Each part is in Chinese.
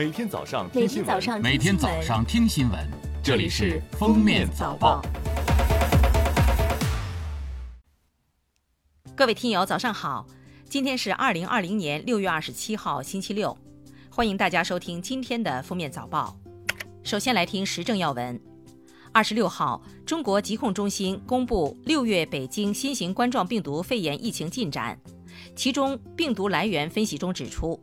每天早上听新闻，每天早上听新闻，这里是《封面早报》。各位听友，早上好！今天是二零二零年六月二十七号，星期六，欢迎大家收听今天的封面早报。首先来听时政要闻。二十六号，中国疾控中心公布六月北京新型冠状病毒肺炎疫情进展，其中病毒来源分析中指出，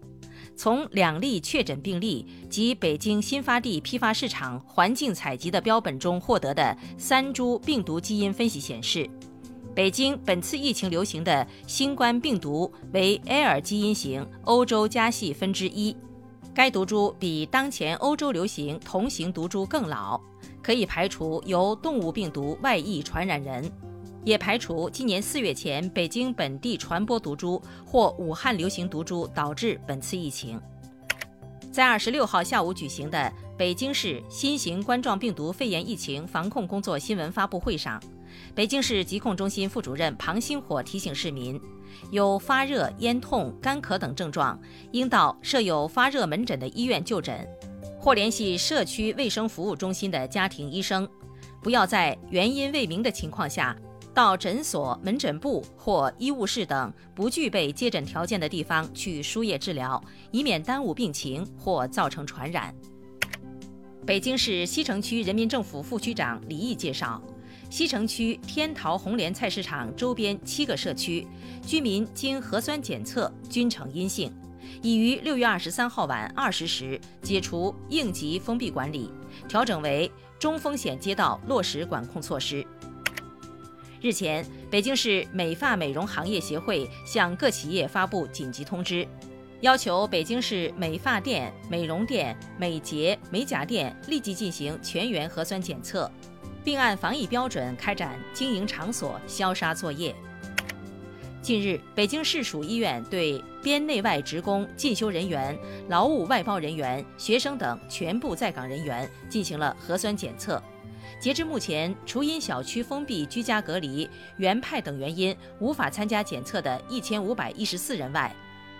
从两例确诊病例及北京新发地批发市场环境采集的标本中获得的三株病毒基因分析显示。北京本次疫情流行的新冠病毒为 L 基因型欧洲加系分支一，该毒株比当前欧洲流行同型毒株更老，可以排除由动物病毒外溢传染人，也排除今年四月前北京本地传播毒株或武汉流行毒株导致本次疫情。在二十六号下午举行的北京市新型冠状病毒肺炎疫情防控工作新闻发布会上，北京市疾控中心副主任庞星火提醒市民，有发热、咽痛、干咳等症状，应到设有发热门诊的医院就诊，或联系社区卫生服务中心的家庭医生，不要在原因未明的情况下到诊所、门诊部或医务室等不具备接诊条件的地方去输液治疗，以免耽误病情或造成传染。北京市西城区人民政府副区长李毅介绍。西城区天桃红莲菜市场周边七个社区居民经核酸检测均呈阴性，已于六月二十三号晚二十时解除应急封闭管理，调整为中风险街道落实管控措施。日前，北京市美发美容行业协会向各企业发布紧急通知，要求北京市美发店、美容店、美睫、美甲店立即进行全员核酸检测。并按防疫标准开展经营场所消杀作业。近日，北京市属医院对编内外职工、进修人员、劳务外包人员、学生等全部在岗人员进行了核酸检测。截至目前，除因小区封闭、居家隔离、原派等原因无法参加检测的一千五百一十四人外，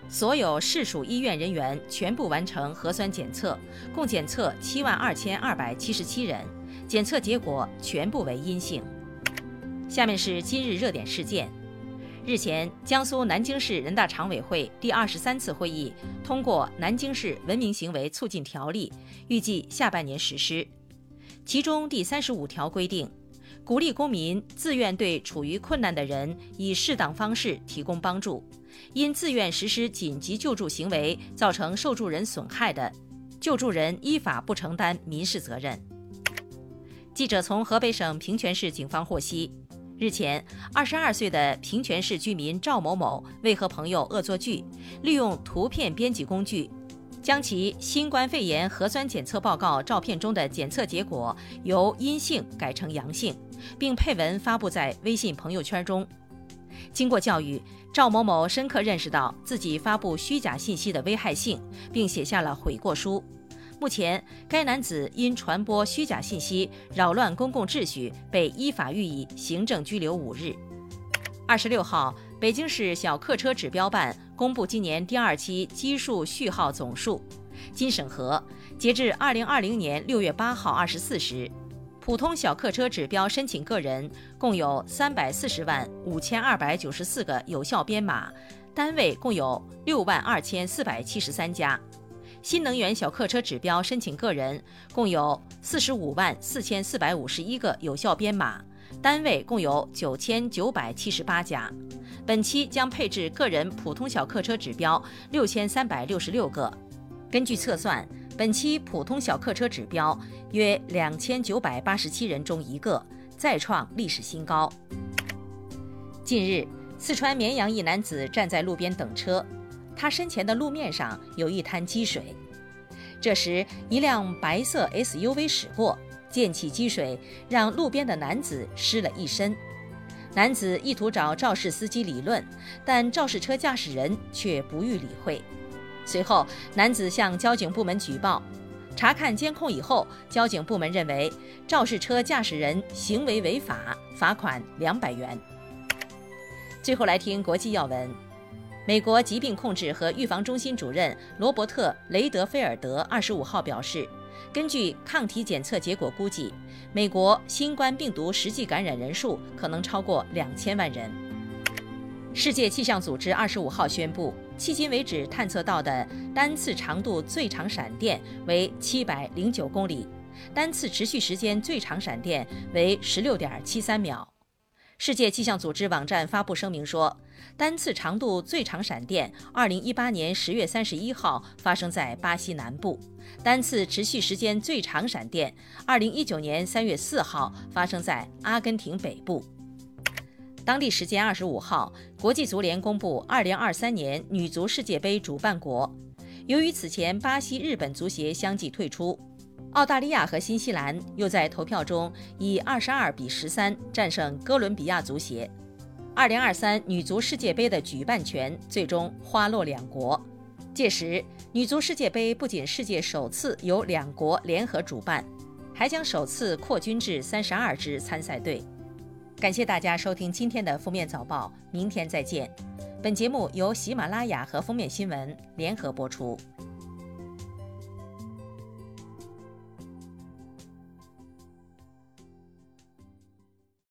所有市属医院人员全部完成核酸检测，共检测七万二千二百七十七人。检测结果全部为阴性。下面是今日热点事件。日前，江苏南京市人大常委会第二十三次会议通过《南京市文明行为促进条例》，预计下半年实施。其中第三十五条规定，鼓励公民自愿对处于困难的人以适当方式提供帮助。因自愿实施紧急救助行为造成受助人损害的，救助人依法不承担民事责任。记者从河北省平泉市警方获悉，日前，二十二岁的平泉市居民赵某某为和朋友恶作剧，利用图片编辑工具，将其新冠肺炎核酸检测报告照片中的检测结果由阴性改成阳性，并配文发布在微信朋友圈中。经过教育，赵某某深刻认识到自己发布虚假信息的危害性，并写下了悔过书。目前，该男子因传播虚假信息、扰乱公共秩序，被依法予以行政拘留五日。二十六号，北京市小客车指标办公布今年第二期基数序号总数，经审核，截至二零二零年六月八号二十四时，普通小客车指标申请个人共有三百四十万五千二百九十四个有效编码，单位共有六万二千四百七十三家。新能源小客车指标申请个人共有四十五万四千四百五十一个有效编码，单位共有九千九百七十八家。本期将配置个人普通小客车指标六千三百六十六个。根据测算，本期普通小客车指标约两千九百八十七人中一个，再创历史新高。近日，四川绵阳一男子站在路边等车。他身前的路面上有一滩积水，这时一辆白色 SUV 驶过，溅起积水，让路边的男子湿了一身。男子意图找肇事司机理论，但肇事车驾驶人却不予理会。随后，男子向交警部门举报。查看监控以后，交警部门认为肇事车驾驶人行为违法，罚款两百元。最后来听国际要闻。美国疾病控制和预防中心主任罗伯特·雷德菲尔德二十五号表示，根据抗体检测结果估计，美国新冠病毒实际感染人数可能超过两千万人。世界气象组织二十五号宣布，迄今为止探测到的单次长度最长闪电为七百零九公里，单次持续时间最长闪电为十六点七三秒。世界气象组织网站发布声明说，单次长度最长闪电，二零一八年十月三十一号发生在巴西南部；单次持续时间最长闪电，二零一九年三月四号发生在阿根廷北部。当地时间二十五号，国际足联公布二零二三年女足世界杯主办国。由于此前巴西、日本足协相继退出。澳大利亚和新西兰又在投票中以二十二比十三战胜哥伦比亚足协。二零二三女足世界杯的举办权最终花落两国。届时，女足世界杯不仅世界首次由两国联合主办，还将首次扩军至三十二支参赛队。感谢大家收听今天的《封面早报》，明天再见。本节目由喜马拉雅和封面新闻联合播出。